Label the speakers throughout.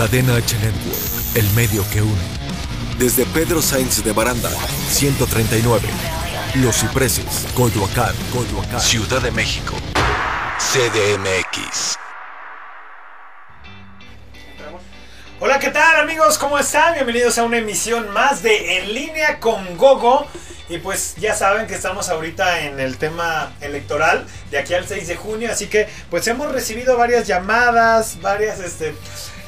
Speaker 1: Cadena H Network, el medio que une. Desde Pedro Sainz de Baranda, 139. Los Cipreses, Coyoacán, Coyoacán. Ciudad de México. CDMX.
Speaker 2: Hola, ¿qué tal amigos? ¿Cómo están? Bienvenidos a una emisión más de En línea con Gogo. Y pues ya saben que estamos ahorita en el tema electoral de aquí al 6 de junio, así que pues hemos recibido varias llamadas, varias este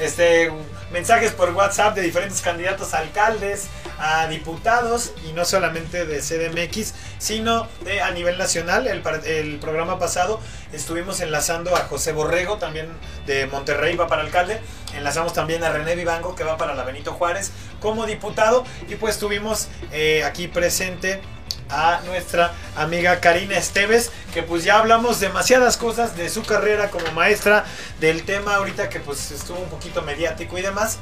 Speaker 2: este mensajes por WhatsApp de diferentes candidatos a alcaldes, a diputados y no solamente de CDMX, sino de a nivel nacional. El, programa pasado estuvimos enlazando a José Borrego, también de Monterrey, va para alcalde. Enlazamos también a René Vivango, que va para la Benito Juárez, como diputado. Y pues tuvimos eh, aquí presente a nuestra amiga Karina Esteves, que pues ya hablamos demasiadas cosas de su carrera como maestra, del tema ahorita que pues estuvo un poquito mediático y demás.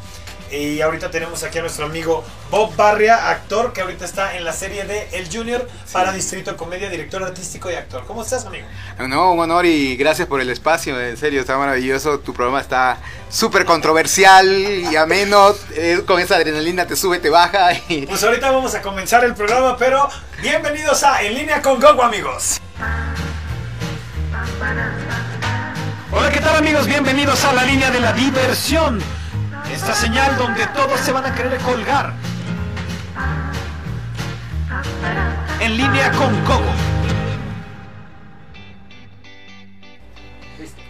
Speaker 2: Y ahorita tenemos aquí a nuestro amigo Bob Barria, actor que ahorita está en la serie de El Junior para Distrito Comedia, director artístico y actor. ¿Cómo estás, amigo?
Speaker 3: No, un honor y gracias por el espacio. En serio, está maravilloso. Tu programa está súper controversial y ameno. Eh, con esa adrenalina te sube, te baja. Y...
Speaker 2: Pues ahorita vamos a comenzar el programa, pero bienvenidos a En Línea con Gogo, amigos. Hola, ¿qué tal, amigos? Bienvenidos a la línea de la diversión esta señal donde todos se van a querer colgar. En línea con Coco.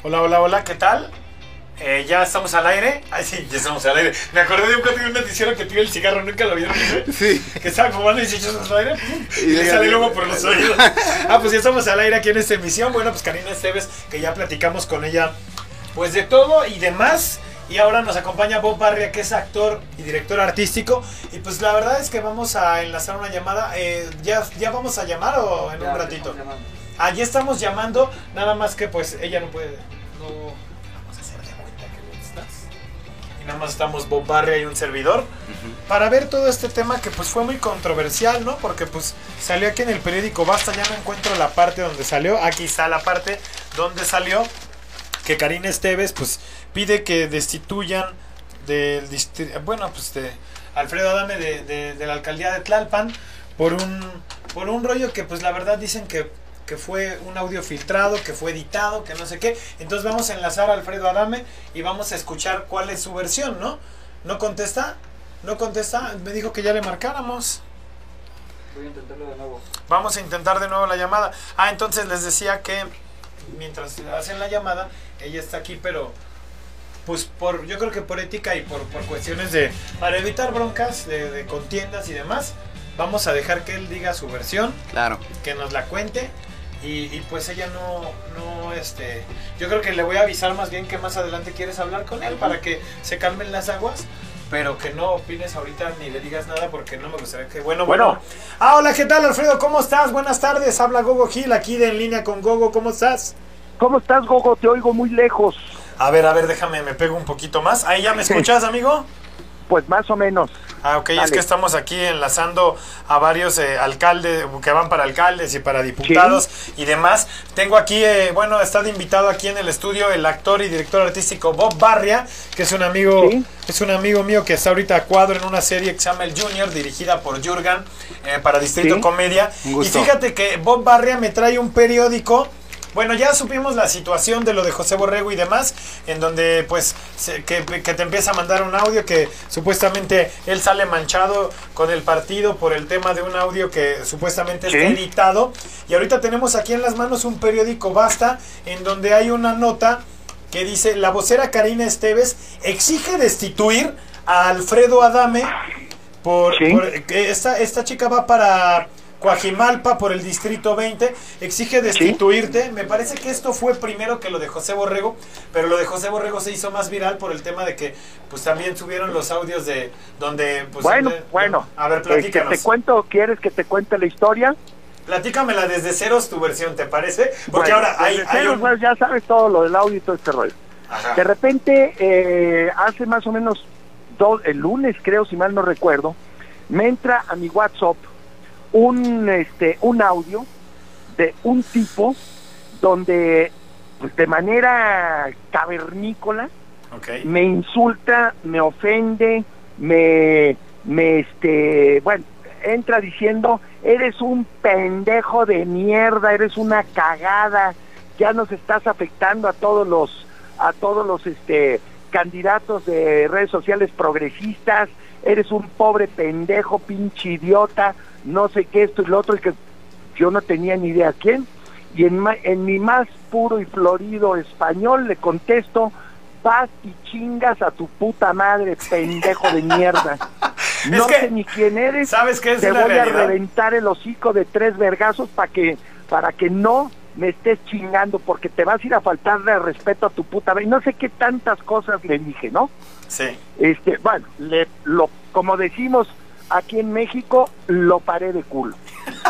Speaker 2: Hola, hola, hola, ¿qué tal? Eh, ya estamos al aire. Ay, sí, ya estamos al aire. Me acordé de un cuento de un noticiero que tiene el cigarro, nunca lo vieron.
Speaker 3: Sí.
Speaker 2: Que estaba fumando y se echó al aire. Y, le sale luego por los oídos. Ah, pues ya estamos al aire aquí en esta emisión. Bueno, pues Karina Esteves, que ya platicamos con ella, pues de todo y demás. Y ahora nos acompaña Bob Barria, que es actor y director artístico. Y pues la verdad es que vamos a enlazar una llamada. Eh, ¿ya, ¿Ya vamos a llamar o en un ratito? Ya estamos llamando. Nada más que pues ella no puede. No. Vamos a hacer de cuenta que no estás. Y nada más estamos Bob Barria y un servidor. Para ver todo este tema que pues fue muy controversial, ¿no? Porque pues salió aquí en el periódico Basta. Ya no encuentro la parte donde salió. Aquí está la parte donde salió. Que Karina Esteves pues pide que destituyan del bueno pues de Alfredo Adame de, de, de, la alcaldía de Tlalpan por un por un rollo que pues la verdad dicen que, que fue un audio filtrado, que fue editado, que no sé qué. Entonces vamos a enlazar a Alfredo Adame y vamos a escuchar cuál es su versión, ¿no? ¿No contesta? ¿No contesta? Me dijo que ya le marcáramos.
Speaker 4: Voy a intentarlo de nuevo.
Speaker 2: Vamos a intentar de nuevo la llamada. Ah, entonces les decía que mientras hacen la llamada, ella está aquí, pero pues por yo creo que por ética y por, por cuestiones de para evitar broncas de, de, contiendas y demás vamos a dejar que él diga su versión.
Speaker 3: Claro.
Speaker 2: Que nos la cuente. Y, y, pues ella no no este yo creo que le voy a avisar más bien que más adelante quieres hablar con él para que se calmen las aguas pero que no opines ahorita ni le digas nada porque no me gustaría que bueno bueno, bueno. ah hola qué tal Alfredo cómo estás buenas tardes. Habla Gogo Gil aquí de en línea con Gogo. Cómo estás
Speaker 5: cómo estás Gogo te oigo muy lejos
Speaker 2: a ver, a ver, déjame, me pego un poquito más. ¿Ahí ya me escuchas, amigo?
Speaker 5: Pues más o menos.
Speaker 2: Ah, ok, Dale. es que estamos aquí enlazando a varios eh, alcaldes que van para alcaldes y para diputados ¿Sí? y demás. Tengo aquí, eh, bueno, está de invitado aquí en el estudio el actor y director artístico Bob Barria, que es un amigo, ¿Sí? es un amigo mío que está ahorita a cuadro en una serie El Junior, dirigida por Jurgen eh, para Distrito ¿Sí? Comedia. Y fíjate que Bob Barria me trae un periódico bueno, ya supimos la situación de lo de José Borrego y demás, en donde pues se, que, que, te empieza a mandar un audio que supuestamente él sale manchado con el partido por el tema de un audio que supuestamente ¿Sí? está editado. Y ahorita tenemos aquí en las manos un periódico Basta, en donde hay una nota que dice, la vocera Karina Esteves exige destituir a Alfredo Adame por, ¿Sí? por esta, esta chica va para Coajimalpa por el distrito 20 exige destituirte. ¿Sí? Me parece que esto fue primero que lo de José Borrego, pero lo de José Borrego se hizo más viral por el tema de que pues también subieron los audios de donde pues
Speaker 5: Bueno,
Speaker 2: donde,
Speaker 5: bueno.
Speaker 2: A ver, platícanos.
Speaker 5: Eh, ¿Te cuento, quieres que te cuente la historia?
Speaker 2: Platícamela desde ceros tu versión, ¿te parece? Porque
Speaker 5: bueno,
Speaker 2: ahora hay,
Speaker 5: desde
Speaker 2: hay
Speaker 5: ceros,
Speaker 2: un...
Speaker 5: pues, ya sabes todo lo del audio y todo este rollo.
Speaker 2: Ajá.
Speaker 5: De repente, eh, hace más o menos dos, el lunes, creo, si mal no recuerdo, me entra a mi WhatsApp un este un audio de un tipo donde pues de manera cavernícola me insulta, me ofende, me, me este, bueno, entra diciendo, eres un pendejo de mierda, eres una cagada, ya nos estás afectando a todos los, a todos los este candidatos de redes sociales progresistas, eres un pobre pendejo, pinche idiota, no sé qué, esto y lo otro, y que yo no tenía ni idea quién, y en, ma- en mi más puro y florido español le contesto, vas y chingas a tu puta madre, pendejo de mierda. No
Speaker 2: que,
Speaker 5: sé ni quién eres,
Speaker 2: ¿sabes qué es
Speaker 5: te voy a reventar el hocico de tres vergazos para que, para que no me estés chingando, porque te vas a ir a faltar de respeto a tu puta madre. Y no sé qué tantas cosas le dije, ¿no?
Speaker 2: Sí.
Speaker 5: Este, bueno, le, lo, como decimos aquí en México, lo paré de culo,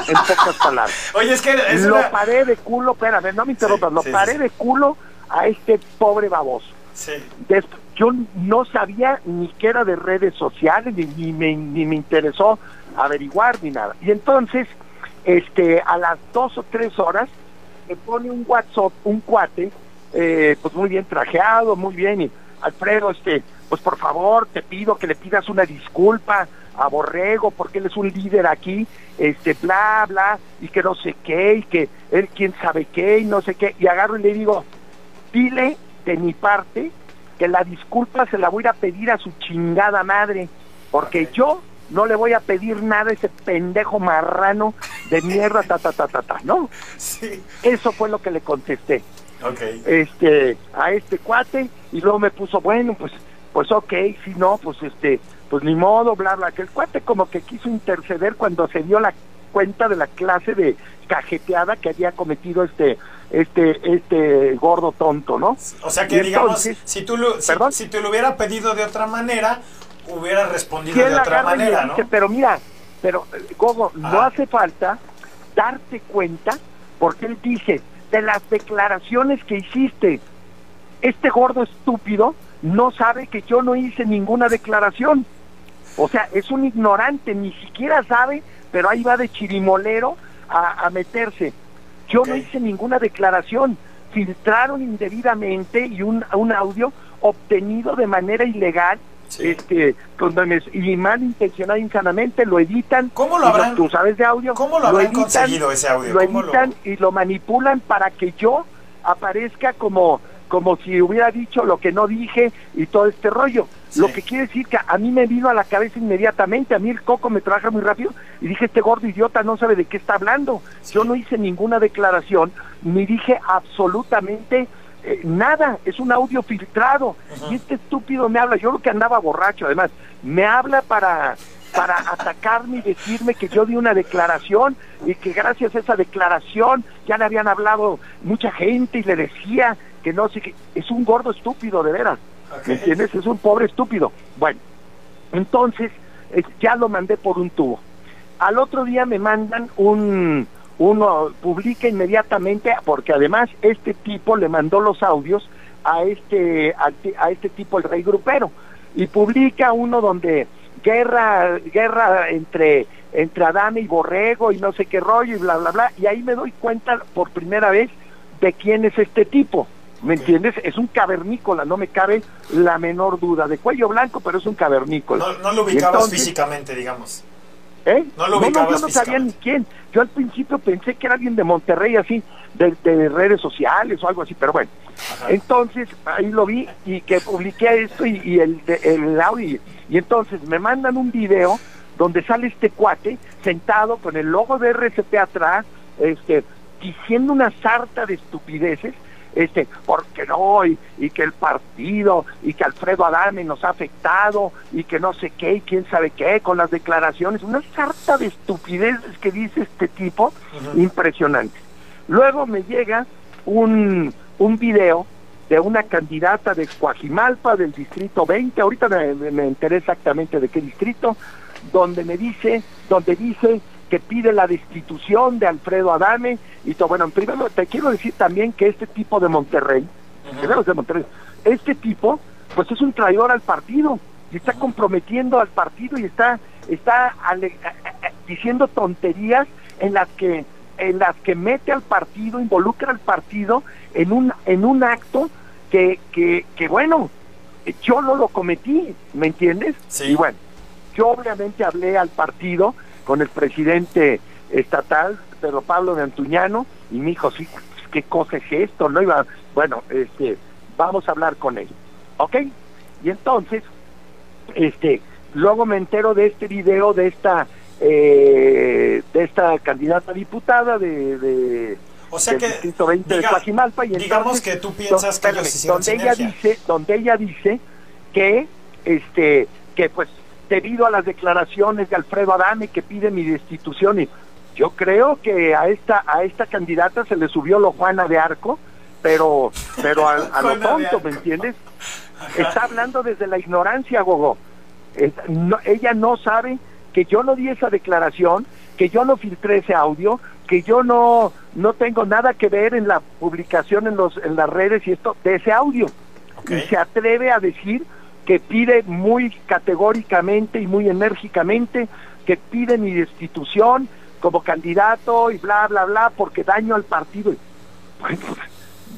Speaker 5: en pocas palabras.
Speaker 2: Oye, es que es
Speaker 5: lo
Speaker 2: una-
Speaker 5: paré de culo, espérame, no me interrumpas, lo
Speaker 2: sí,
Speaker 5: paré
Speaker 2: sí.
Speaker 5: de culo a este pobre baboso.
Speaker 2: Sí.
Speaker 5: Yo no sabía ni que era de redes sociales, ni, ni me, ni me interesó averiguar ni nada. Y entonces, este, a las dos o tres horas, me pone un WhatsApp, un cuate, eh, pues muy bien trajeado, muy bien, y Alfredo, este, pues por favor, te pido que le pidas una disculpa a Borrego, porque él es un líder aquí, este, bla, bla, y que no sé qué, y que él quién sabe qué, y no sé qué, y agarro y le digo, dile de mi parte que la disculpa se la voy a ir a pedir a su chingada madre, porque yo no le voy a pedir nada a ese pendejo marrano de mierda, ta, ta, ta, ta, ta, ¿no?
Speaker 2: Sí.
Speaker 5: Eso fue lo que le contesté
Speaker 2: Ok.
Speaker 5: este a este cuate y luego me puso bueno pues pues ok si no pues este pues ni modo bla bla que el cuate como que quiso interceder cuando se dio la cuenta de la clase de cajeteada que había cometido este este este gordo tonto no
Speaker 2: O sea que
Speaker 5: Y
Speaker 2: digamos,
Speaker 5: entonces-
Speaker 2: si tú lo, si,
Speaker 5: ¿Perdón?
Speaker 2: si te lo hubiera pedido de otra manera, hubiera respondido de otra manera, ¿no?
Speaker 5: dice, pero mira pero Gogo no hace falta darte cuenta porque él dice de las declaraciones que hiciste este gordo estúpido no sabe que yo no hice ninguna declaración. O sea, es un ignorante, ni siquiera sabe, pero ahí va de chirimolero a, a meterse. Yo no hice ninguna declaración. Filtraron indebidamente y un, un audio obtenido de manera ilegal
Speaker 2: Sí.
Speaker 5: este y malintencionada insanamente lo editan
Speaker 2: ¿Cómo lo habrán-
Speaker 5: tú sabes de audio
Speaker 2: cómo lo habrán conseguido ese audio?
Speaker 5: lo
Speaker 2: ¿Cómo lo-
Speaker 5: editan y lo manipulan para que yo aparezca como como si hubiera dicho lo que no dije y todo este rollo.
Speaker 2: Sí.
Speaker 5: Lo que quiere decir que a mí me vino a la cabeza inmediatamente, a mí el coco me trabaja muy rápido y dije, este gordo idiota no sabe de qué está hablando.
Speaker 2: Sí.
Speaker 5: Yo no hice ninguna declaración, ni dije absolutamente eh, nada, es un audio filtrado. Y este estúpido me habla, yo creo que andaba borracho además, me habla para para atacarme y decirme que yo di una declaración y que gracias a esa declaración ya le habían hablado mucha gente y le decía que no sé. Es un gordo estúpido, de veras. ¿Me entiendes? Es un pobre estúpido. Bueno, entonces eh, ya lo mandé por un tubo. Al otro día me mandan un, uno publica inmediatamente, porque además este tipo le mandó los audios a este, a, a este tipo, el rey grupero, y publica uno donde guerra, guerra entre, entre Adame y Borrego y no sé qué rollo y bla, bla, bla, y ahí me doy cuenta por primera vez de quién es este tipo. ¿Me entiendes? Es un cavernícola, no me cabe la menor duda. De cuello blanco, pero es un cavernícola.
Speaker 2: No, no lo ubicabas
Speaker 5: entonces-
Speaker 2: físicamente, digamos.
Speaker 5: ¿Eh?
Speaker 2: No lo ubicabas
Speaker 5: yo no sabía ni quién. Yo al principio pensé que era alguien de Monterrey, así, de, de redes sociales o algo así, pero bueno.
Speaker 2: Ajá.
Speaker 5: Entonces, ahí lo vi y que publiqué esto y, y el, el audio. Y entonces me mandan un video donde sale este cuate sentado con el logo de RCP atrás, este, diciendo una sarta de estupideces, este, porque no, y, y que el partido, y que Alfredo Adame nos ha afectado, y que no sé qué, y quién sabe qué, con las declaraciones, una sarta de estupideces que dice este tipo, impresionante. Luego me llega un, un video de una candidata de Coajimalpa del distrito 20, ahorita me, me- me enteré exactamente de qué distrito, donde me dice, donde dice que pide la destitución de Alfredo Adame y todo. Bueno, en primero te quiero decir también que este tipo de Monterrey, es de Monterrey, este tipo, pues es un traidor al partido y está comprometiendo al partido y está está ale- diciendo tonterías en las que en las que mete al partido, involucra al partido en un en un acto que que, que bueno, yo no lo cometí, ¿me entiendes?
Speaker 2: Sí.
Speaker 5: Y bueno, yo obviamente hablé al partido con el presidente estatal, Pedro Pablo de Antuñano, y me dijo, sí, pues, ¿qué cosa es esto? No iba, bueno, este, vamos a hablar con él, ¿ok? Y entonces, este, luego me entero de este video de esta, eh, de esta candidata diputada de, de
Speaker 2: O sea
Speaker 5: del
Speaker 2: que,
Speaker 5: distrito 20 de
Speaker 2: diga-
Speaker 5: Coajimalpa, y
Speaker 2: digamos
Speaker 5: entonces,
Speaker 2: que tú piensas que ellos
Speaker 5: donde ella
Speaker 2: sinergia.
Speaker 5: dice donde ella dice que este que pues debido a las declaraciones de Alfredo Adame que pide mi destitución y yo creo que a esta a esta candidata se le subió lo Juana de Arco pero pero a, a lo tonto me entiendes está hablando desde la ignorancia Gogo. Es- no- ella no sabe que yo no di esa declaración que yo no filtré ese audio que yo no no tengo nada que ver en la publicación en los en las redes y esto de ese audio. Y se atreve a decir que pide muy categóricamente y muy enérgicamente que pide mi destitución como candidato y bla bla bla porque daño al partido. Bueno,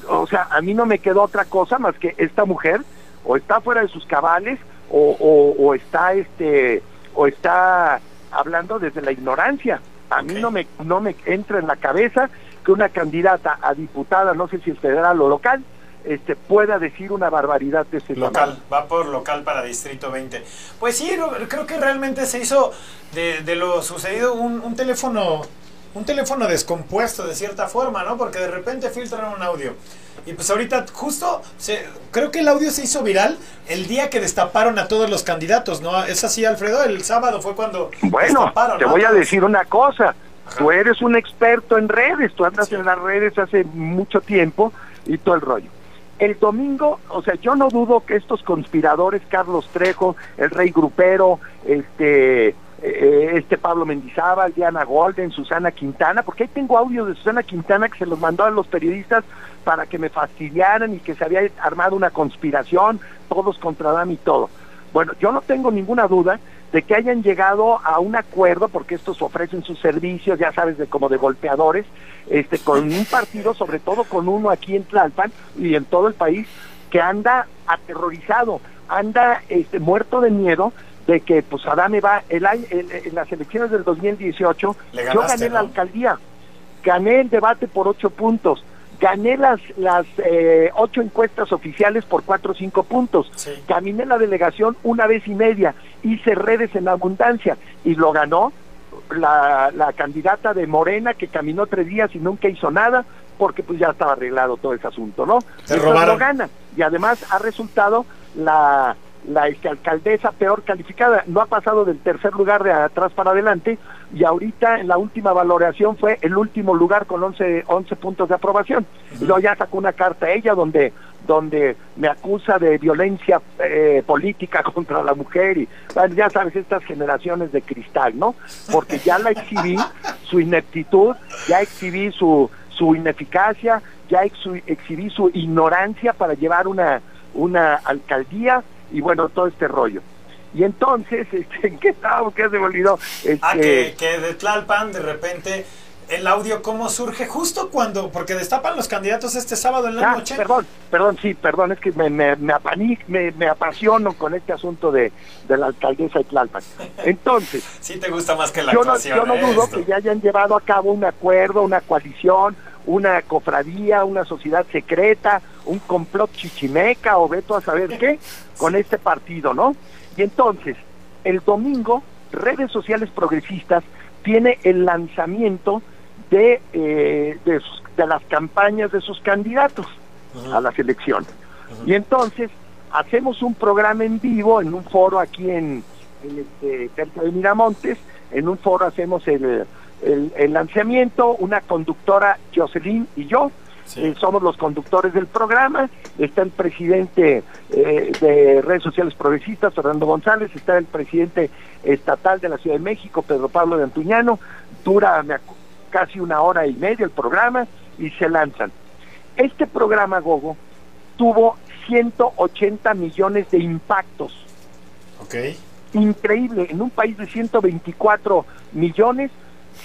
Speaker 5: o sea, a mí no me quedó otra cosa más que esta mujer o está fuera de sus cabales o, o, o está este o está hablando desde la ignorancia. A mí no me no me entra en la cabeza que una candidata a diputada, no sé si es federal o local, este pueda decir una barbaridad de ese
Speaker 2: Local,
Speaker 5: tamaño.
Speaker 2: va por local para Distrito 20. Pues sí, creo que realmente se hizo de, de lo sucedido un, un teléfono un teléfono descompuesto de cierta forma, ¿no? Porque de repente filtran un audio. Y pues ahorita justo se, creo que el audio se hizo viral el día que destaparon a todos los candidatos, ¿no? Es así, Alfredo, el sábado fue cuando
Speaker 5: Bueno,
Speaker 2: destaparon,
Speaker 5: te
Speaker 2: ¿no?
Speaker 5: voy a decir una cosa.
Speaker 2: Ajá.
Speaker 5: Tú eres un experto en redes, tú andas
Speaker 2: Sí.
Speaker 5: en las redes hace mucho tiempo y todo el rollo. El domingo, o sea, yo no dudo que estos conspiradores, Carlos Trejo, el Rey Grupero, este, eh, este Pablo Mendizábal, Diana Golden, Susana Quintana, porque ahí tengo audio de Susana Quintana que se los mandó a los periodistas para que me fastidiaran y que se había armado una conspiración, todos contra Dami y todo. Bueno, yo no tengo ninguna duda de que hayan llegado a un acuerdo, porque estos ofrecen sus servicios, ya sabes, de como de golpeadores, este, con un partido, sobre todo con uno aquí en Tlalpan y en todo el país, que anda aterrorizado, anda este, muerto de miedo de que pues Adame va, el año, el- en las elecciones del 2018,
Speaker 2: Le
Speaker 5: yo gané la alcaldía, gané el debate por ocho puntos, gané las, las eh, ocho encuestas oficiales por cuatro o cinco puntos,
Speaker 2: Sí.
Speaker 5: caminé la delegación una vez y media, hice redes en abundancia y lo ganó la, la candidata de Morena que caminó tres días y nunca hizo nada porque pues ya estaba arreglado todo ese asunto, ¿no? Entonces
Speaker 2: robaron.
Speaker 5: lo gana y además ha resultado la la este, alcaldesa peor calificada, no ha pasado del tercer lugar de atrás para adelante y ahorita en la última valoración fue el último lugar con 11, 11 puntos de aprobación. Y luego ya sacó una carta a ella donde donde me acusa de violencia eh, política contra la mujer y bueno, ya sabes estas generaciones de cristal, ¿no? Porque ya la exhibí su ineptitud, ya exhibí su su ineficacia, ya exhibí su ignorancia para llevar una una alcaldía y bueno, todo este rollo. Y entonces, este, ¿en qué estábamos? ¿Qué se me olvidó?
Speaker 2: Ah,
Speaker 5: Este,
Speaker 2: que, que de Tlalpan de repente el audio cómo surge justo cuando, porque destapan los candidatos este sábado en la
Speaker 5: Ah,
Speaker 2: noche.
Speaker 5: perdón, perdón, sí, perdón, es que me, me, me, apani- me, me apasiono con este asunto de, de la alcaldesa de Tlalpan. Entonces,
Speaker 2: Sí te gusta más que la
Speaker 5: yo no, yo no
Speaker 2: ¿eh?
Speaker 5: dudo
Speaker 2: Esto.
Speaker 5: que ya hayan llevado a cabo un acuerdo, una coalición, una cofradía, una sociedad secreta, un complot chichimeca o veto a saber qué con este partido, ¿no? Y entonces, el domingo, redes sociales progresistas tiene el lanzamiento de, eh, de, sus- de las campañas de sus candidatos a las elecciones. Y entonces hacemos un programa en vivo en un foro aquí en, en este, cerca de Miramontes, en un foro hacemos el, el, el lanzamiento, una conductora Jocelyn y yo,
Speaker 2: Sí.
Speaker 5: eh, somos los conductores del programa, está el presidente eh, de redes sociales progresistas, Fernando González, está el presidente estatal de la Ciudad de México, Pedro Pablo de Antuñano, dura casi una hora y media el programa y se lanzan. Este programa, Gogo, tuvo 180 millones de impactos.
Speaker 2: Ok.
Speaker 5: Increíble, en un país de 124 millones,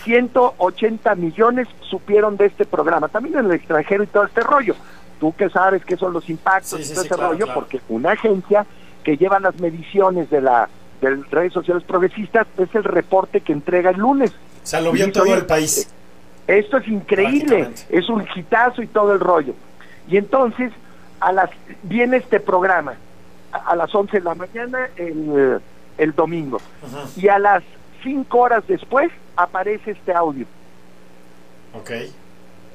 Speaker 5: 180 millones supieron de este programa, también en el extranjero y todo este rollo. tú que sabes qué son los impactos
Speaker 2: Sí,
Speaker 5: y todo
Speaker 2: sí,
Speaker 5: ese
Speaker 2: claro,
Speaker 5: rollo,
Speaker 2: claro.
Speaker 5: porque una agencia que lleva las mediciones de la de redes sociales progresistas es el reporte que entrega el lunes.
Speaker 2: O sea, lo vio
Speaker 5: Y
Speaker 2: todo el país.
Speaker 5: Esto es increíble, es un hitazo y todo el rollo. Y entonces a las viene este programa a, a las 11 de la mañana el, el domingo y a las 5 horas después aparece este audio.
Speaker 2: Ok.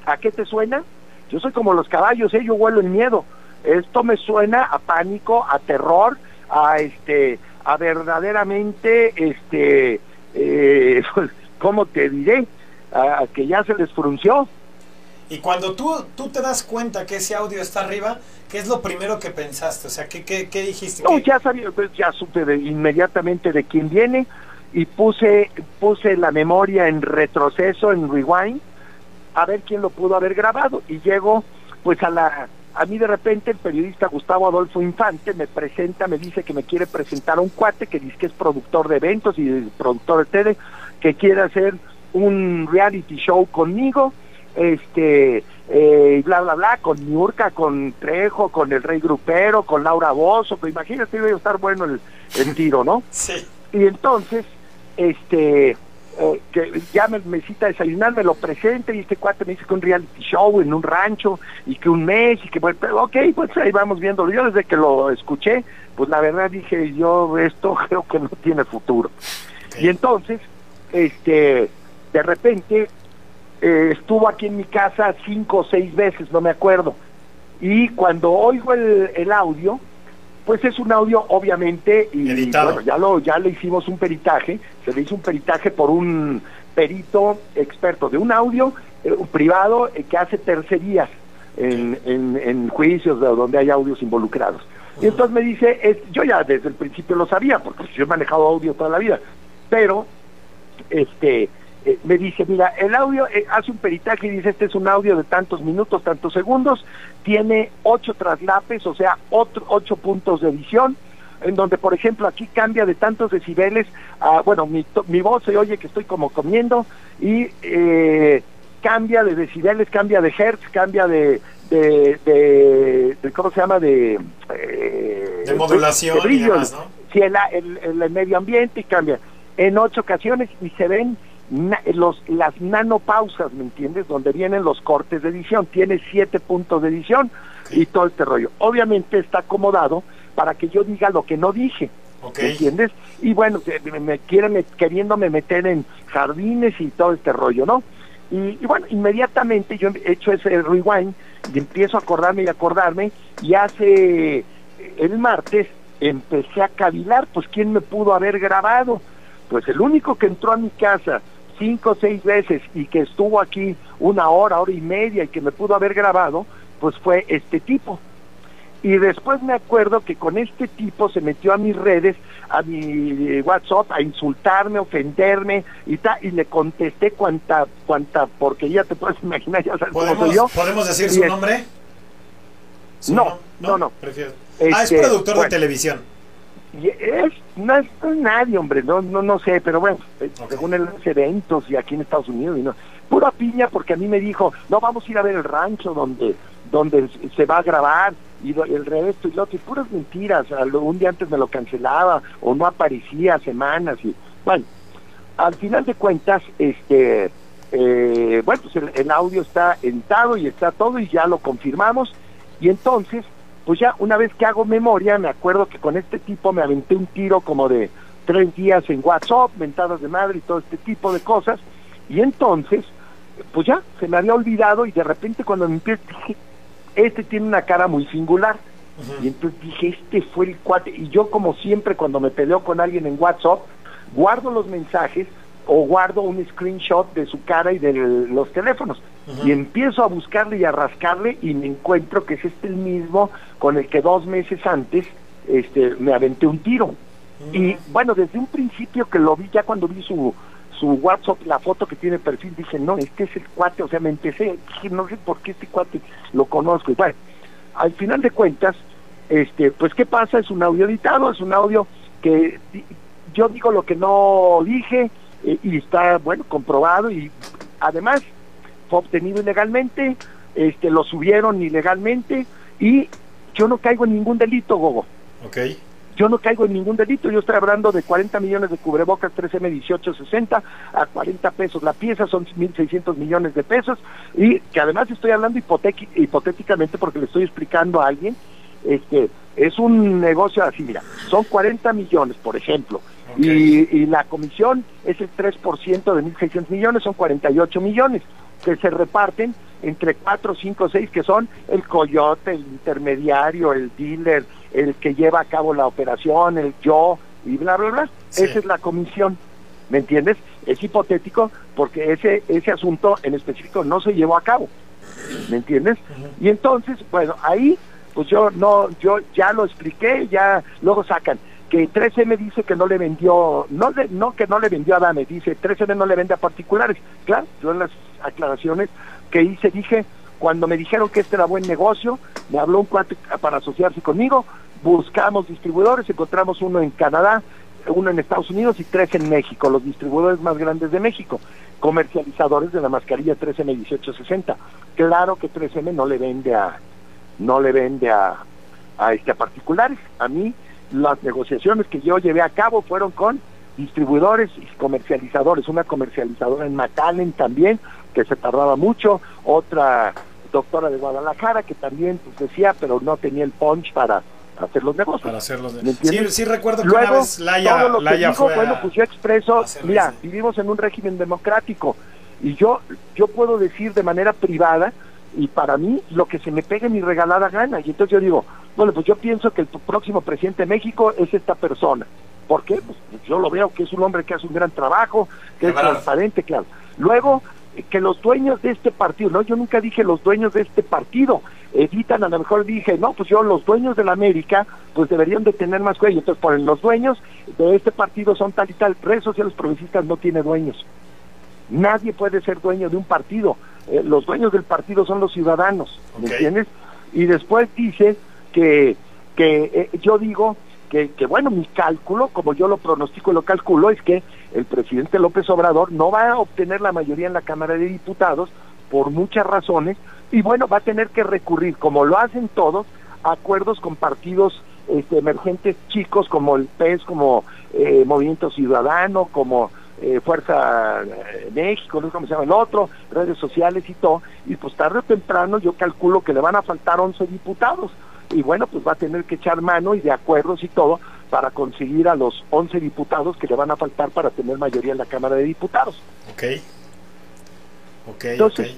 Speaker 5: ¿A qué te suena? Yo soy como los caballos, ¿eh? yo huelo el miedo. Esto me suena a pánico, a terror, a este, a verdaderamente, este, eh, ¿cómo te diré? A, que ya se les frunció.
Speaker 2: Y cuando tú, tú te das cuenta que ese audio está arriba, ¿qué es lo primero que pensaste? O sea, ¿qué, qué, qué dijiste?
Speaker 5: No,
Speaker 2: ¿Qué-
Speaker 5: ya sabía, pues, ya supe de- inmediatamente de quién viene y puse, puse la memoria en retroceso, en rewind, a ver quién lo pudo haber grabado. Y llego, pues a la, a mí de repente el periodista Gustavo Adolfo Infante me presenta, me dice que me quiere presentar a un cuate que dice que es productor de eventos y productor de tele, que quiere hacer un reality show conmigo, este, eh, y bla, bla, bla, con Niurka, con Trejo, con el Rey Grupero, con Laura Bozo, pues imagínate, iba a estar bueno el, el tiro, ¿no?
Speaker 2: Sí.
Speaker 5: Y entonces, este, eh, que ya me, me cita a desayunar, me lo presenta y este cuate me dice que un reality show en un rancho y que un mes y que, bueno, pero, ok, pues ahí vamos viéndolo. Yo desde que lo escuché, pues la verdad dije, yo esto creo que no tiene futuro. Y entonces, este, de repente, eh, estuvo aquí en mi casa cinco o seis veces, no me acuerdo. Y cuando oigo el, el audio, pues es un audio obviamente y
Speaker 2: Editado.
Speaker 5: bueno, ya lo ya le hicimos un peritaje, se le hizo un peritaje por un perito experto de un audio eh, privado eh, que hace tercerías en, en, en juicios de donde hay audios involucrados. Y entonces me dice, es, yo ya desde el principio lo sabía, porque yo he manejado audio toda la vida, pero este eh, me dice, mira, el audio eh, hace un peritaje y dice, este es un audio de tantos minutos, tantos segundos, tiene ocho traslapes, o sea, otro, ocho puntos de edición, en donde, por ejemplo, aquí cambia de tantos decibeles, a, bueno, mi, to- mi voz se oye que estoy como comiendo y eh, cambia de decibeles, cambia de hertz, cambia de, de, de- de- ¿cómo se llama? De, eh,
Speaker 2: De modulación
Speaker 5: brillo,
Speaker 2: ¿no?
Speaker 5: sí, el, el- el medio ambiente y cambia en ocho ocasiones y se ven na- los las nanopausas, ¿me entiendes? Donde vienen los cortes de edición. Tiene siete puntos de edición y todo este rollo. Obviamente está acomodado para que yo diga lo que no dije. ¿me entiendes? Y bueno, me, me quieren met- queriéndome meter en jardines y todo este rollo, ¿no? Y, y bueno, inmediatamente yo he hecho ese rewind y empiezo a acordarme y acordarme y hace eh, el martes empecé a cavilar, pues ¿quién me pudo haber grabado? Pues el único que entró a mi casa cinco o seis veces y que estuvo aquí una hora, hora y media y que me pudo haber grabado, pues fue este tipo. Y después me acuerdo que con este tipo se metió a mis redes, a mi WhatsApp, a insultarme, ofenderme y tal, y le contesté cuanta, cuanta porquería te puedes imaginar, ya sabes cómo soy
Speaker 2: ¿Podemos,
Speaker 5: yo.
Speaker 2: ¿Podemos decir
Speaker 5: Y
Speaker 2: su
Speaker 5: es-
Speaker 2: nombre? ¿Su
Speaker 5: No, no, no.
Speaker 2: Prefiero. ah, es
Speaker 5: Este,
Speaker 2: productor de televisión.
Speaker 5: Y es, no es, nadie, hombre, no, no, no sé, pero bueno, eh, según él hace eventos y aquí en Estados Unidos, y no, pura piña porque a mí me dijo, no, vamos a ir a ver el rancho donde donde se va a grabar y lo- el resto y lo otro, y puras mentiras, un día antes me lo cancelaba o no aparecía semanas y bueno, al final de cuentas, este, eh, bueno, pues el, el audio está editado y está todo y ya lo confirmamos y entonces, pues ya una vez que hago memoria, me acuerdo que con este tipo me aventé un tiro como de tres días en WhatsApp, mentadas de madre y todo este tipo de cosas y entonces, pues ya, se me había olvidado y de repente cuando me empiezo dije, este tiene una cara muy singular. Y entonces dije, este fue el cuate. Y yo, como siempre, cuando me peleo con alguien en WhatsApp, guardo los mensajes o guardo un screenshot de su cara y de los teléfonos. Y empiezo a buscarle y a rascarle y me encuentro que es este el mismo con el que dos meses antes este, me aventé un tiro. Y bueno, desde un principio que lo vi, ya cuando vi su, su WhatsApp, la foto que tiene perfil, dije, no, este es el cuate, o sea, me empecé, dije, no sé por qué este cuate lo conozco. Y bueno, al final de cuentas, este, pues qué pasa, es un audio editado, es un audio que yo digo lo que no dije eh, y está, bueno, comprobado y además fue obtenido ilegalmente, este, lo subieron ilegalmente y yo no caigo en ningún delito, Gogo.
Speaker 2: Ok.
Speaker 5: Yo no caigo en ningún delito, yo estoy hablando de 40 millones de cubrebocas 3M1860 a 40 pesos la pieza, son 1.600 millones de pesos, y que además estoy hablando hipotéticamente porque le estoy explicando a alguien, este, es un negocio así, mira, son 40 millones, por ejemplo, Y, y la comisión es el 3% de 1.600 millones, son 48 millones, que se reparten entre 4, 5, 6, que son el coyote, el intermediario, el dealer, el que lleva a cabo la operación, el yo, y bla, bla, bla.
Speaker 2: Sí.
Speaker 5: Esa es la comisión, ¿me entiendes? Es hipotético porque ese, ese asunto en específico no se llevó a cabo, ¿me entiendes? Y entonces, bueno, ahí, pues yo no, yo ya lo expliqué, ya luego sacan que 13M dice que no le vendió, no, le- no que no le vendió a Dame, dice 13M no le vende a particulares. Claro, yo en las aclaraciones que hice dije, cuando me dijeron que este era buen negocio, me habló un cuate para asociarse conmigo, buscamos distribuidores, encontramos uno en Canadá, uno en Estados Unidos y tres en México, los distribuidores más grandes de México, comercializadores de la mascarilla 13M 1860. Claro que 13M no le vende a no le vende a, a este a particulares. A mí las negociaciones que yo llevé a cabo fueron con distribuidores y comercializadores, una comercializadora en McAllen también, que se tardaba mucho, otra doctora de Guadalajara que también pues, decía, pero no tenía el punch para hacer los negocios.
Speaker 2: Para hacerlos.
Speaker 5: ¿Me
Speaker 2: Sí,
Speaker 5: entiendes?
Speaker 2: sí recuerdo que
Speaker 5: Luego,
Speaker 2: una vez Laia,
Speaker 5: todo lo que
Speaker 2: Laia a-
Speaker 5: bueno, pues yo expreso,
Speaker 2: hacer
Speaker 5: mira, vivimos en un régimen democrático y yo yo puedo decir de manera privada y para mí lo que se me pegue mi regalada gana y entonces yo digo, bueno, pues yo pienso que el próximo presidente de México es esta persona. ¿Por qué? Pues yo lo veo que es un hombre que hace un gran trabajo, que es transparente, claro. Luego, eh, que los dueños de este partido, no, yo nunca dije los dueños de este partido, editan, a lo mejor dije, no, pues yo los dueños de la América, pues deberían de tener más cuello, entonces ponen los dueños de este partido son tal y tal, redes sociales progresistas no tiene dueños, nadie puede ser dueño de un partido, Eh, los dueños del partido son los ciudadanos, ¿me entiendes? Y después dice que, que eh, yo digo que, que, bueno, mi cálculo, como yo lo pronostico y lo calculo, es que el presidente López Obrador no va a obtener la mayoría en la Cámara de Diputados por muchas razones y bueno, va a tener que recurrir, como lo hacen todos, a acuerdos con partidos este, emergentes chicos como el PES, como eh, Movimiento Ciudadano, como eh, Fuerza eh, México, no sé cómo se llama el otro, redes sociales y todo, y pues tarde o temprano yo calculo que le van a faltar 11 diputados, y bueno, pues va a tener que echar mano y de acuerdos y todo para conseguir a los 11 diputados que le van a faltar para tener mayoría en la Cámara de Diputados.
Speaker 2: Ok. Ok,
Speaker 5: Entonces,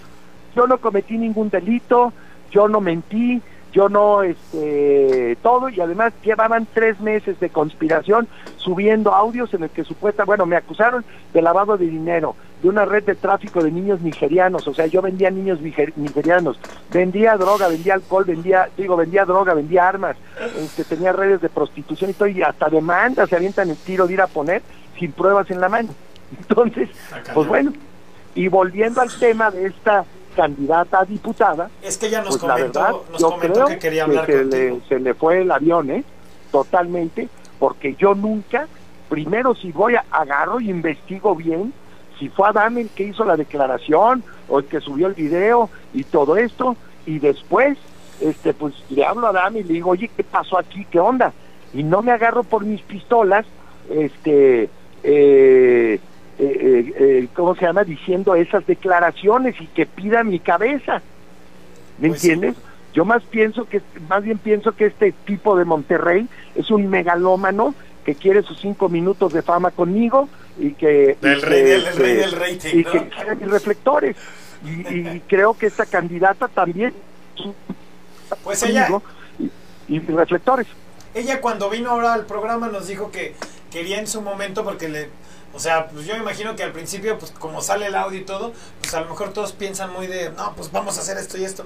Speaker 5: yo no cometí ningún delito, yo no mentí, yo no, este, todo, y además llevaban tres meses de conspiración subiendo audios en el que supuesta, bueno, me acusaron de lavado de dinero, de una red de tráfico de niños nigerianos, o sea, yo vendía niños niger- nigerianos, vendía droga, vendía alcohol, vendía, digo, vendía droga, vendía armas, este, tenía redes de prostitución y todo, y hasta demandas se avientan el tiro de ir a poner sin pruebas en la mano. Entonces,
Speaker 2: Ah,
Speaker 5: pues bueno, y volviendo al tema de esta candidata a diputada,
Speaker 2: Es que ella nos
Speaker 5: pues la
Speaker 2: comentó,
Speaker 5: verdad,
Speaker 2: nos
Speaker 5: yo
Speaker 2: comentó
Speaker 5: creo
Speaker 2: que quería hablar
Speaker 5: se,
Speaker 2: contigo.
Speaker 5: le, se le fue el avión, ¿eh? Totalmente, porque yo nunca, primero si voy a agarro y investigo bien, si fue Adame el que hizo la declaración o el que subió el video y todo esto, y después, este, pues le hablo a Adame y le digo, oye, ¿qué pasó aquí? ¿Qué onda? Y no me agarro por mis pistolas, este, eh, eh, eh, eh, ¿cómo se llama? Diciendo esas declaraciones y que pida mi cabeza. ¿Me
Speaker 2: Pues sí.
Speaker 5: entiendes? Yo más pienso que, más bien pienso que este tipo de Monterrey es un megalómano que quiere sus cinco minutos de fama conmigo y que
Speaker 2: Del
Speaker 5: y
Speaker 2: rey
Speaker 5: que,
Speaker 2: del-
Speaker 5: este,
Speaker 2: rey del rating,
Speaker 5: y
Speaker 2: ¿no?
Speaker 5: que quiere mis reflectores y, y creo que esta candidata también
Speaker 2: Pues ella,
Speaker 5: y mis reflectores.
Speaker 2: ella cuando vino ahora al programa nos dijo que quería en su momento porque le o sea, pues yo me imagino que al principio pues como sale el audio y todo, pues a lo mejor todos piensan muy de, no, pues vamos a hacer esto y esto.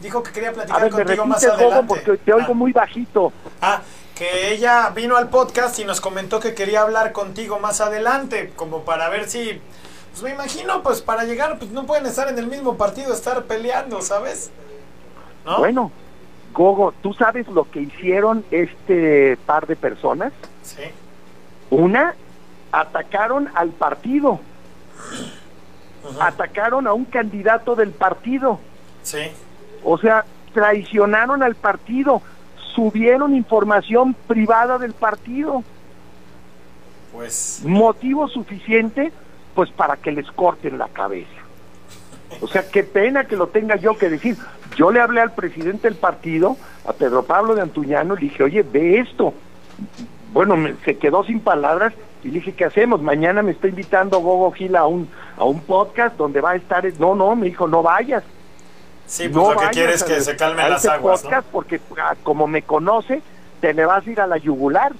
Speaker 2: Dijo que quería
Speaker 5: A
Speaker 2: platicar
Speaker 5: me
Speaker 2: contigo más adelante.
Speaker 5: porque te oigo
Speaker 2: Ah.
Speaker 5: muy bajito.
Speaker 2: Ah, que ella vino al podcast y nos comentó que quería hablar contigo más adelante, como para ver si, pues me imagino, pues para llegar, pues no pueden estar en el mismo partido, estar peleando, ¿sabes? ¿No?
Speaker 5: Bueno, Gogo, ¿tú sabes lo que hicieron este par de personas?
Speaker 2: Sí.
Speaker 5: Una, atacaron al partido, atacaron a un candidato del partido.
Speaker 2: Sí.
Speaker 5: O sea, traicionaron al partido, subieron información privada del partido.
Speaker 2: Pues
Speaker 5: Motivo suficiente, pues para que les corten la cabeza. O sea, qué pena que lo tenga yo que decir. Yo le hablé al presidente del partido, a Pedro Pablo de Antuñano, y le dije, oye, ve esto. Bueno, me- se quedó sin palabras y le dije, ¿qué hacemos? Mañana me está invitando Gogo Gil a un, a un podcast donde va a estar... No, no, me dijo, no vayas.
Speaker 2: sí, pues
Speaker 5: no
Speaker 2: lo que
Speaker 5: vayas
Speaker 2: quiere es que se calmen las aguas, ¿no?
Speaker 5: podcast porque ah, como me conoce, te le vas a ir a la yugular.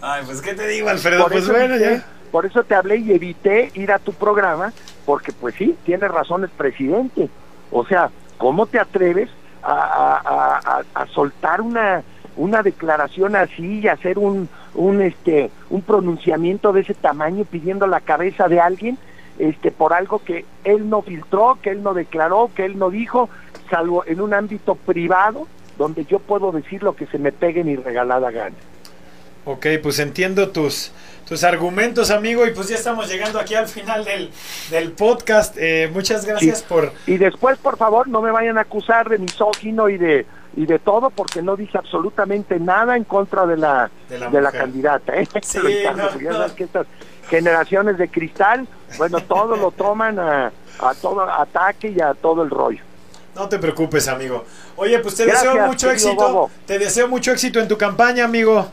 Speaker 2: Ay, pues qué te digo, Alfredo,
Speaker 5: por
Speaker 2: pues bueno,
Speaker 5: evité-
Speaker 2: ya.
Speaker 5: Por eso te hablé y evité ir a tu programa, porque pues sí, tienes razones, presidente. O sea, ¿cómo te atreves a, a- a- a- a soltar una una declaración así y hacer un un este un pronunciamiento de ese tamaño pidiendo la cabeza de alguien este por algo que él no filtró, que él no declaró, que él no dijo, salvo en un ámbito privado donde yo puedo decir lo que se me pegue mi regalada gana.
Speaker 2: Ok, pues entiendo tus, tus argumentos, amigo, y pues ya estamos llegando aquí al final del, del podcast. Eh, muchas gracias por...
Speaker 5: Y después, por favor, no me vayan a acusar de misógino y de y de todo, porque no dije absolutamente nada en contra de la
Speaker 2: De
Speaker 5: de
Speaker 2: la
Speaker 5: la,
Speaker 2: mujer.
Speaker 5: candidata. ¿eh?
Speaker 2: Sí, no,
Speaker 5: que estas generaciones de cristal, bueno, todo lo toman a, a todo ataque y a todo el rollo.
Speaker 2: No te preocupes, amigo. Oye, pues te
Speaker 5: Gracias,
Speaker 2: deseo mucho éxito.
Speaker 5: Bobo.
Speaker 2: Te deseo mucho éxito en tu campaña, amigo.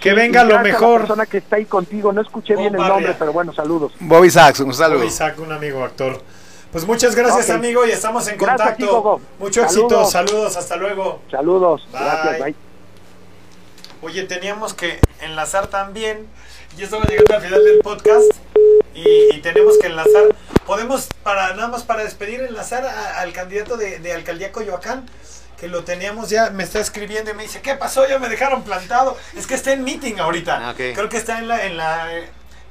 Speaker 2: Que venga lo
Speaker 5: a La
Speaker 2: mejor.
Speaker 5: persona que está ahí contigo, no escuché bien el nombre, pero bueno, saludos.
Speaker 3: Bobby Sachs, un saludo.
Speaker 2: Isaac, un amigo actor. Pues muchas gracias, amigo, y estamos en
Speaker 5: Gracias,
Speaker 2: contacto.
Speaker 5: Gogo.
Speaker 2: Mucho éxito,
Speaker 5: Saludos.
Speaker 2: saludos, hasta luego.
Speaker 5: Saludos,
Speaker 2: Bye.
Speaker 5: gracias, bye.
Speaker 2: Oye, teníamos que enlazar también. Ya estamos llegando al final del podcast. Y, y tenemos que enlazar. Podemos, para nada más para despedir, enlazar a- al candidato de, de alcaldía Coyoacán. Que lo teníamos ya, me está escribiendo y me dice, ¿qué pasó? Ya me dejaron plantado. Es que está en meeting ahorita.
Speaker 3: Ah.
Speaker 2: Creo que está en la, en la,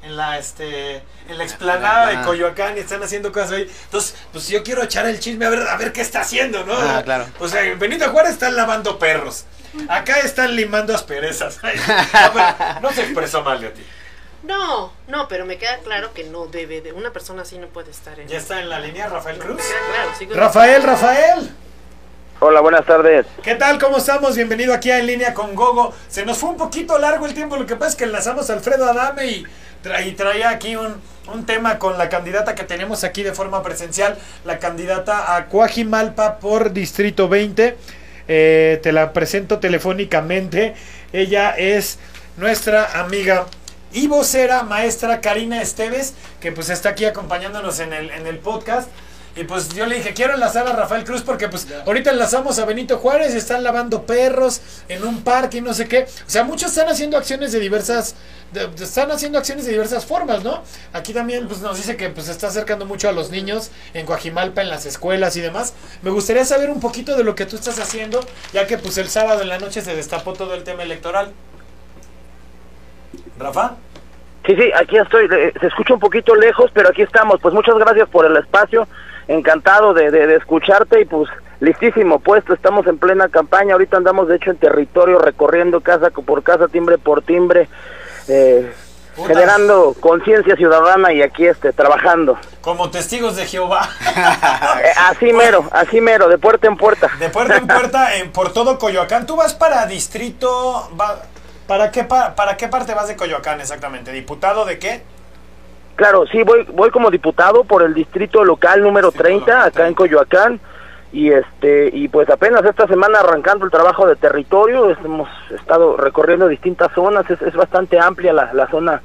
Speaker 2: en la, este, en la explanada de. Coyoacán y están haciendo cosas ahí. Entonces, pues yo quiero echar el chisme a ver, a ver qué está haciendo, ¿no?
Speaker 3: Ah, claro.
Speaker 2: Pues en Benito Juárez están lavando perros. Acá están limando asperezas. No, se expresó mal de ti.
Speaker 6: No, no, pero me queda claro que no debe de. Una persona así no puede estar en.
Speaker 2: Ya está en la línea Rafael
Speaker 6: Me
Speaker 2: Cruz.
Speaker 6: queda claro, sigo-
Speaker 2: Rafael, Rafael.
Speaker 7: Hola, buenas tardes.
Speaker 2: ¿Qué tal? ¿Cómo estamos? Bienvenido aquí a En Línea con Gogo. Se nos fue un poquito largo el tiempo, lo que pasa es que enlazamos a Alfredo Adame y, tra- y traía aquí un, un tema con la candidata que tenemos aquí de forma presencial, la candidata a Coajimalpa por Distrito 20. Eh, te la presento telefónicamente. Ella es nuestra amiga y vocera, maestra Karina Esteves, que pues está aquí acompañándonos en el, en el podcast. Y pues yo le dije, quiero enlazar a Rafael Cruz porque pues ahorita enlazamos a Benito Juárez, están lavando perros en un parque y no sé qué. O sea, muchos están haciendo acciones de diversas, están haciendo acciones de diversas formas, ¿no? Aquí también pues nos dice que pues se está acercando mucho a los niños en Coajimalpa, en las escuelas y demás. Me gustaría saber un poquito de lo que tú estás haciendo, ya que pues el sábado en la noche se destapó todo el tema electoral. Rafa.
Speaker 7: Sí, sí, aquí estoy. Se escucha un poquito lejos, pero aquí estamos. Pues muchas gracias por el espacio. Encantado de, de- de escucharte y pues listísimo puesto. Estamos en plena campaña. Ahorita andamos de hecho en territorio recorriendo casa por casa, timbre por timbre, eh, generando conciencia ciudadana y aquí este trabajando.
Speaker 2: Como testigos de Jehová.
Speaker 7: Eh, así mero, así mero, de puerta en puerta.
Speaker 2: De puerta en puerta, en, por todo Coyoacán. ¿Tú vas para distrito? va- ¿para, qué pa- ¿Para qué parte vas de Coyoacán exactamente? ¿Diputado de qué?
Speaker 7: Claro, sí, voy, voy como diputado por el distrito local número
Speaker 2: Distrito
Speaker 7: 30,
Speaker 2: local
Speaker 7: acá
Speaker 2: 30.
Speaker 7: en Coyoacán. Y este y pues apenas esta semana arrancando el trabajo de territorio, hemos estado recorriendo distintas zonas, es, es bastante amplia la, la zona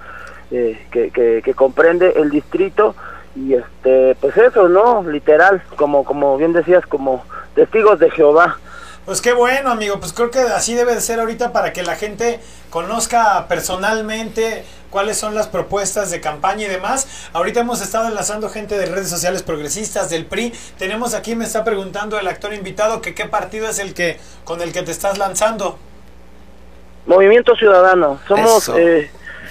Speaker 7: eh, que, que, que comprende el distrito y este pues eso, ¿no? Literal, como como bien decías, como testigos de Jehová.
Speaker 2: Pues qué bueno, amigo. Pues creo que así debe de ser ahorita para que la gente conozca personalmente cuáles son las propuestas de campaña y demás. Ahorita hemos estado enlazando gente de redes sociales progresistas, del PRI. Tenemos aquí, me está preguntando el actor invitado que qué partido es el que con el que te estás lanzando.
Speaker 7: Movimiento Ciudadano, somos, eh,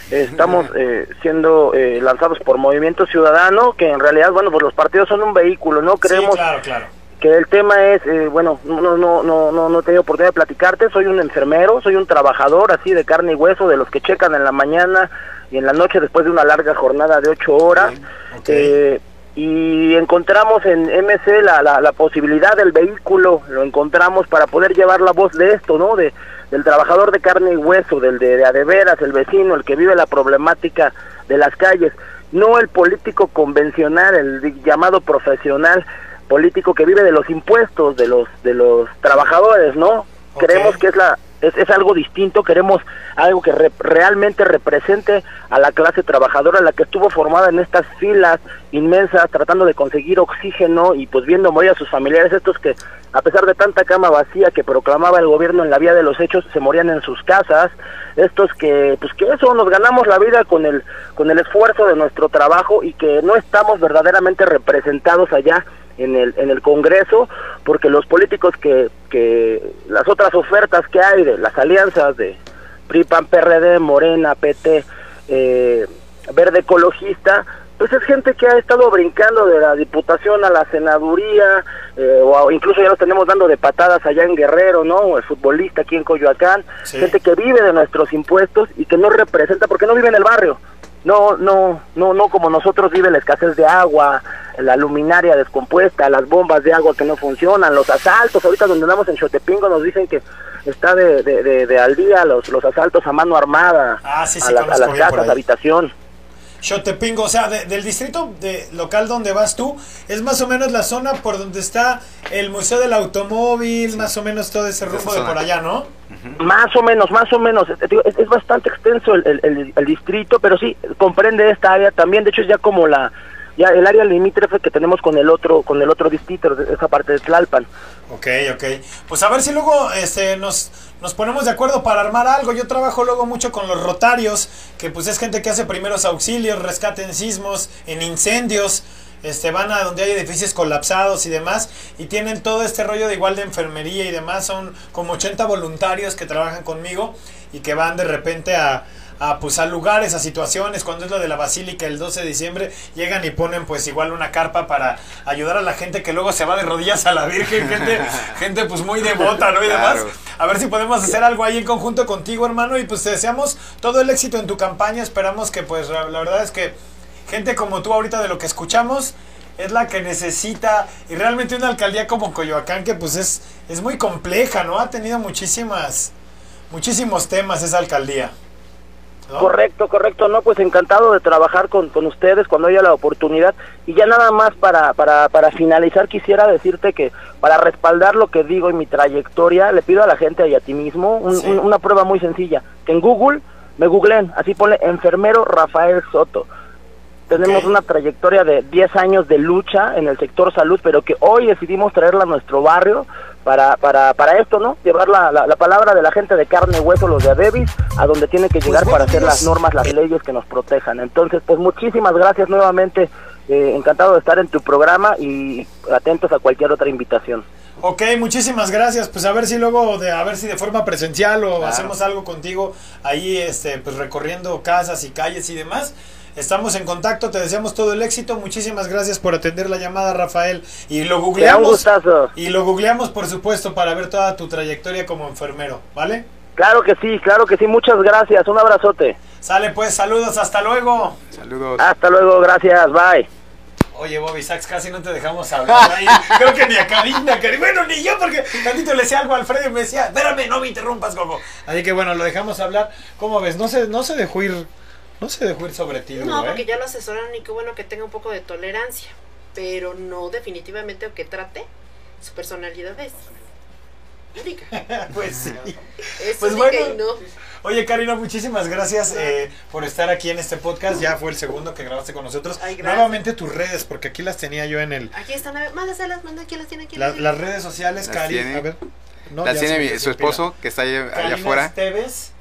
Speaker 7: estamos eh, siendo eh, lanzados por Movimiento Ciudadano, que en realidad, bueno, pues los partidos son un vehículo, ¿no? Creemos
Speaker 2: Sí, claro, claro.
Speaker 7: Que el tema es, eh, bueno, no, no, no, no, no, he tenido oportunidad de platicarte, soy un enfermero, soy un trabajador así de carne y hueso, de los que checan en la mañana y en la noche después de una larga jornada de ocho horas. Eh, y encontramos en MC la, la, la posibilidad del vehículo, lo encontramos para poder llevar la voz de esto, ¿no? De, del trabajador de carne y hueso, del de, de adeveras, el vecino, el que vive la problemática de las calles, no el político convencional, el llamado profesional político que vive de los impuestos de los de los trabajadores, ¿no?
Speaker 2: Ok.
Speaker 7: Creemos que es la es, es algo distinto, queremos algo que re- realmente represente a la clase trabajadora, la que estuvo formada en estas filas inmensas, tratando de conseguir oxígeno y pues viendo morir a sus familiares, estos que a pesar de tanta cama vacía que proclamaba el gobierno en la vía de los hechos, se morían en sus casas, estos que pues que eso nos ganamos la vida con el con el esfuerzo de nuestro trabajo y que no estamos verdaderamente representados allá en el en el Congreso porque los políticos que que las otras ofertas que hay de las alianzas de PRI PAN PRD Morena PT eh, Verde Ecologista pues es gente que ha estado brincando de la diputación a la senaduría eh, o incluso ya los tenemos dando de patadas allá en Guerrero no o el futbolista aquí en Coyoacán
Speaker 2: Sí.
Speaker 7: gente que vive de nuestros impuestos y que no representa porque no vive en el barrio no, no, no, no como nosotros vive la escasez de agua, la luminaria descompuesta, las bombas de agua que no funcionan, los asaltos, ahorita donde andamos en Chotepingo nos dicen que está de, de, de, de al día los, los asaltos a mano armada
Speaker 2: Ah, sí, sí,
Speaker 7: a, las- a las casas, habitación.
Speaker 2: Xotepingo, o sea, de- del distrito de, local donde vas tú, es más o menos la zona por donde está el Museo del Automóvil, más o menos todo ese rumbo de por allá, ¿no?
Speaker 7: Más o menos, más o menos. Digo, Es, es bastante extenso el, el- el- el distrito, pero sí comprende esta área también. De hecho, es ya como la ya el área limítrofe que tenemos con el otro con el otro distrito, esa parte de Tlalpan.
Speaker 2: Ok, ok. Pues a ver si luego este, nos, nos ponemos de acuerdo para armar algo. Yo trabajo luego mucho con los rotarios, que pues es gente que hace primeros auxilios, rescate en sismos, en incendios. Este, van a donde hay edificios colapsados y demás y tienen todo este rollo de igual de enfermería y demás. Son como 80 voluntarios que trabajan conmigo y que van de repente a, a, pues, a lugares, a situaciones. Cuando es lo de la basílica el 12 de diciembre, llegan y ponen pues igual una carpa para ayudar a la gente que luego se va de rodillas a la Virgen. Gente, gente pues muy devota, ¿no? Y demás.
Speaker 3: Claro.
Speaker 2: A ver si podemos hacer algo ahí en conjunto contigo, hermano. Y pues te deseamos todo el éxito en tu campaña. Esperamos que pues la, la verdad es que gente como tú ahorita de lo que escuchamos es la que necesita y realmente una alcaldía como Coyoacán que pues es, es muy compleja, ¿no? Ha tenido muchísimas, muchísimos temas esa alcaldía. ¿no?
Speaker 7: Correcto, correcto. No, pues encantado de trabajar con, con ustedes cuando haya la oportunidad. Y ya nada más para, para, para finalizar, quisiera decirte que para respaldar lo que digo en mi trayectoria, le pido a la gente y a ti mismo un-
Speaker 2: Sí.
Speaker 7: un- una prueba muy sencilla. Que en Google me googleen, así ponle enfermero Rafael Soto. Tenemos una trayectoria de 10 años de lucha en el sector salud, pero que hoy decidimos traerla a nuestro barrio para, para, para esto, ¿no? Llevar la, la, la palabra de la gente de carne y hueso, los de Adebis, a donde tiene que llegar
Speaker 2: bueno,
Speaker 7: para hacer las normas, las leyes que nos protejan. Entonces, pues muchísimas gracias nuevamente. eh, encantado de estar en tu programa y atentos a cualquier otra invitación.
Speaker 2: Ok, muchísimas gracias. Pues a ver si luego, de, a ver si de forma presencial o hacemos algo contigo ahí, este, pues recorriendo casas y calles y demás. Estamos en contacto, te deseamos todo el éxito. Muchísimas gracias por atender la llamada, Rafael. Y lo googleamos.
Speaker 7: gustazo.
Speaker 2: Y lo googleamos, por supuesto, para ver toda tu trayectoria como enfermero, ¿vale?
Speaker 7: Claro que sí, claro que sí. Muchas gracias. Un abrazote.
Speaker 2: Sale pues, saludos, hasta luego.
Speaker 3: Saludos.
Speaker 7: Hasta luego. Gracias. Bye.
Speaker 2: Oye, Bobby Sachs, casi no te dejamos hablar ahí. Creo que ni a Karina, Karina. Bueno, ni yo, porque tantito le decía algo a Alfredo y me decía, espérame, no me interrumpas, Gogo. Así que bueno, lo dejamos hablar. ¿Cómo ves? No se, no se dejó ir, no se dejó ir sobre ti,
Speaker 6: No,
Speaker 2: ¿eh?
Speaker 6: porque ya lo asesoraron y qué bueno que tenga un poco de tolerancia. Pero no definitivamente o que trate su personalidad es única.
Speaker 2: Pues sí.
Speaker 6: Es
Speaker 2: Pues
Speaker 6: única
Speaker 2: bueno.
Speaker 6: y no.
Speaker 2: Oye, Karina, muchísimas gracias eh, por estar aquí en este podcast. Ya fue el segundo que grabaste con nosotros.
Speaker 6: Ay.
Speaker 2: Nuevamente tus redes, porque aquí las tenía yo en el...
Speaker 6: Aquí están, a ver, mándaselas, manda aquí las tiene aquí.
Speaker 2: la-
Speaker 6: las
Speaker 2: las redes sociales,
Speaker 3: Las tiene.
Speaker 2: A ver. No,
Speaker 3: La
Speaker 2: ya
Speaker 3: tiene mi- su esposo que está allá, allá
Speaker 2: Karina
Speaker 3: afuera.
Speaker 2: Esteves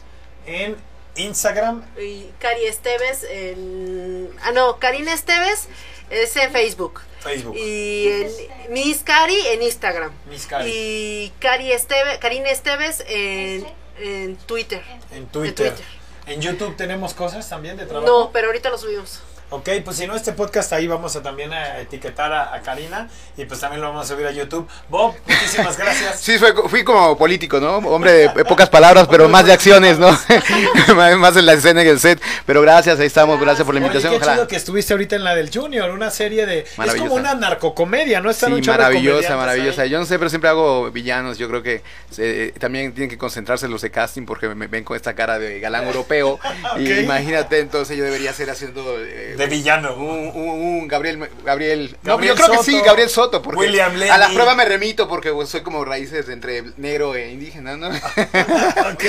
Speaker 2: en Instagram.
Speaker 6: Y Cari Esteves en... Ah, no, Karina Esteves es en Facebook.
Speaker 2: Facebook.
Speaker 6: Y en Miss Cari en Instagram.
Speaker 2: Miss Cari.
Speaker 6: Y Cari Esteve, Karina Esteves en, en Twitter.
Speaker 2: En Twitter.
Speaker 6: En Twitter.
Speaker 2: En YouTube tenemos cosas también de trabajo.
Speaker 6: No, pero ahorita lo subimos.
Speaker 2: Ok, pues si no, este podcast ahí vamos a también a etiquetar a, a Karina y pues también lo vamos a subir a YouTube. Bob, muchísimas gracias.
Speaker 3: Sí, fue- fui como político, ¿no? Hombre de pocas palabras, pero más de acciones, ¿no? más en la escena y el set. Pero gracias, ahí estamos, gracias por la
Speaker 2: Oye,
Speaker 3: invitación.
Speaker 2: qué
Speaker 3: Ojalá.
Speaker 2: chido que estuviste ahorita en la del Junior, una serie de... Es como una narcocomedia, ¿no? Están
Speaker 3: Sí, maravillosa, maravillosa.
Speaker 2: ahí.
Speaker 3: Yo no sé, pero siempre hago villanos. Yo creo que eh, también tienen que concentrarse los de casting porque me ven con esta cara de galán europeo. Y imagínate, entonces yo debería ser haciendo eh,
Speaker 2: De villano.
Speaker 3: un, un- un Gabriel, Gabriel, no,
Speaker 2: Gabriel
Speaker 3: yo creo que sí,
Speaker 2: Soto.
Speaker 3: Gabriel Soto, porque
Speaker 2: William
Speaker 3: a la prueba me remito porque pues, soy como raíces entre negro e indígena, ¿no?
Speaker 2: Ok.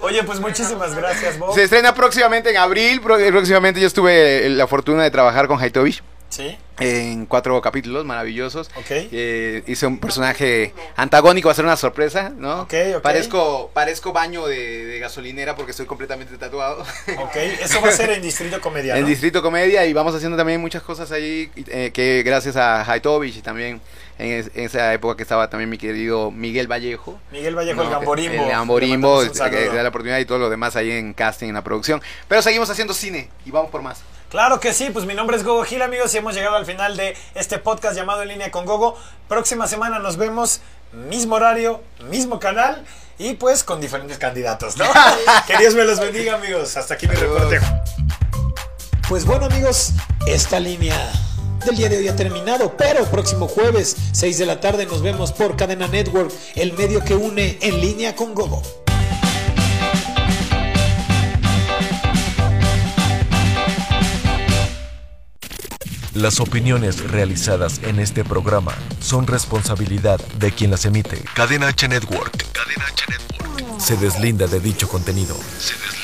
Speaker 2: Oye, pues muchísimas gracias, Bob.
Speaker 3: Se estrena próximamente en abril, pro- próximamente yo tuve la fortuna de trabajar con Haitovich
Speaker 2: Sí,
Speaker 3: en cuatro capítulos maravillosos.
Speaker 2: ok.
Speaker 3: Eh, hice un personaje antagónico, va a ser una sorpresa, ¿no?
Speaker 2: Ok, ok.
Speaker 3: Parezco, parezco baño de, de gasolinera porque estoy completamente tatuado.
Speaker 2: Ok, eso va a ser en Distrito Comedia,
Speaker 3: En
Speaker 2: ¿no?
Speaker 3: Distrito Comedia y vamos haciendo también muchas cosas ahí eh, que gracias a Haitovich y también en, es- en esa época que estaba también mi querido Miguel Vallejo.
Speaker 2: Miguel Vallejo, el
Speaker 3: ¿no?
Speaker 2: Gamborimbo.
Speaker 3: El Gamborimbo,
Speaker 2: un
Speaker 3: este, que da la oportunidad y todo lo demás ahí en casting, en la producción. Pero seguimos haciendo cine y vamos por más.
Speaker 2: Claro que sí, pues mi nombre es Gogo Gil, amigos, y hemos llegado al final de este podcast llamado En Línea con Gogo. Próxima semana nos vemos, mismo horario, mismo canal y pues con diferentes candidatos, ¿no? que Dios me los bendiga, amigos. Hasta aquí mi reporte. Pues bueno, amigos, esta línea del día de hoy ha terminado, pero próximo jueves, 6 de la tarde, nos vemos por Cadena Network, el medio que une En Línea con Gogo.
Speaker 1: Las opiniones realizadas en este programa son responsabilidad de quien las emite. Cadena H Network. H Network. Se deslinda de dicho contenido. Se deslinda.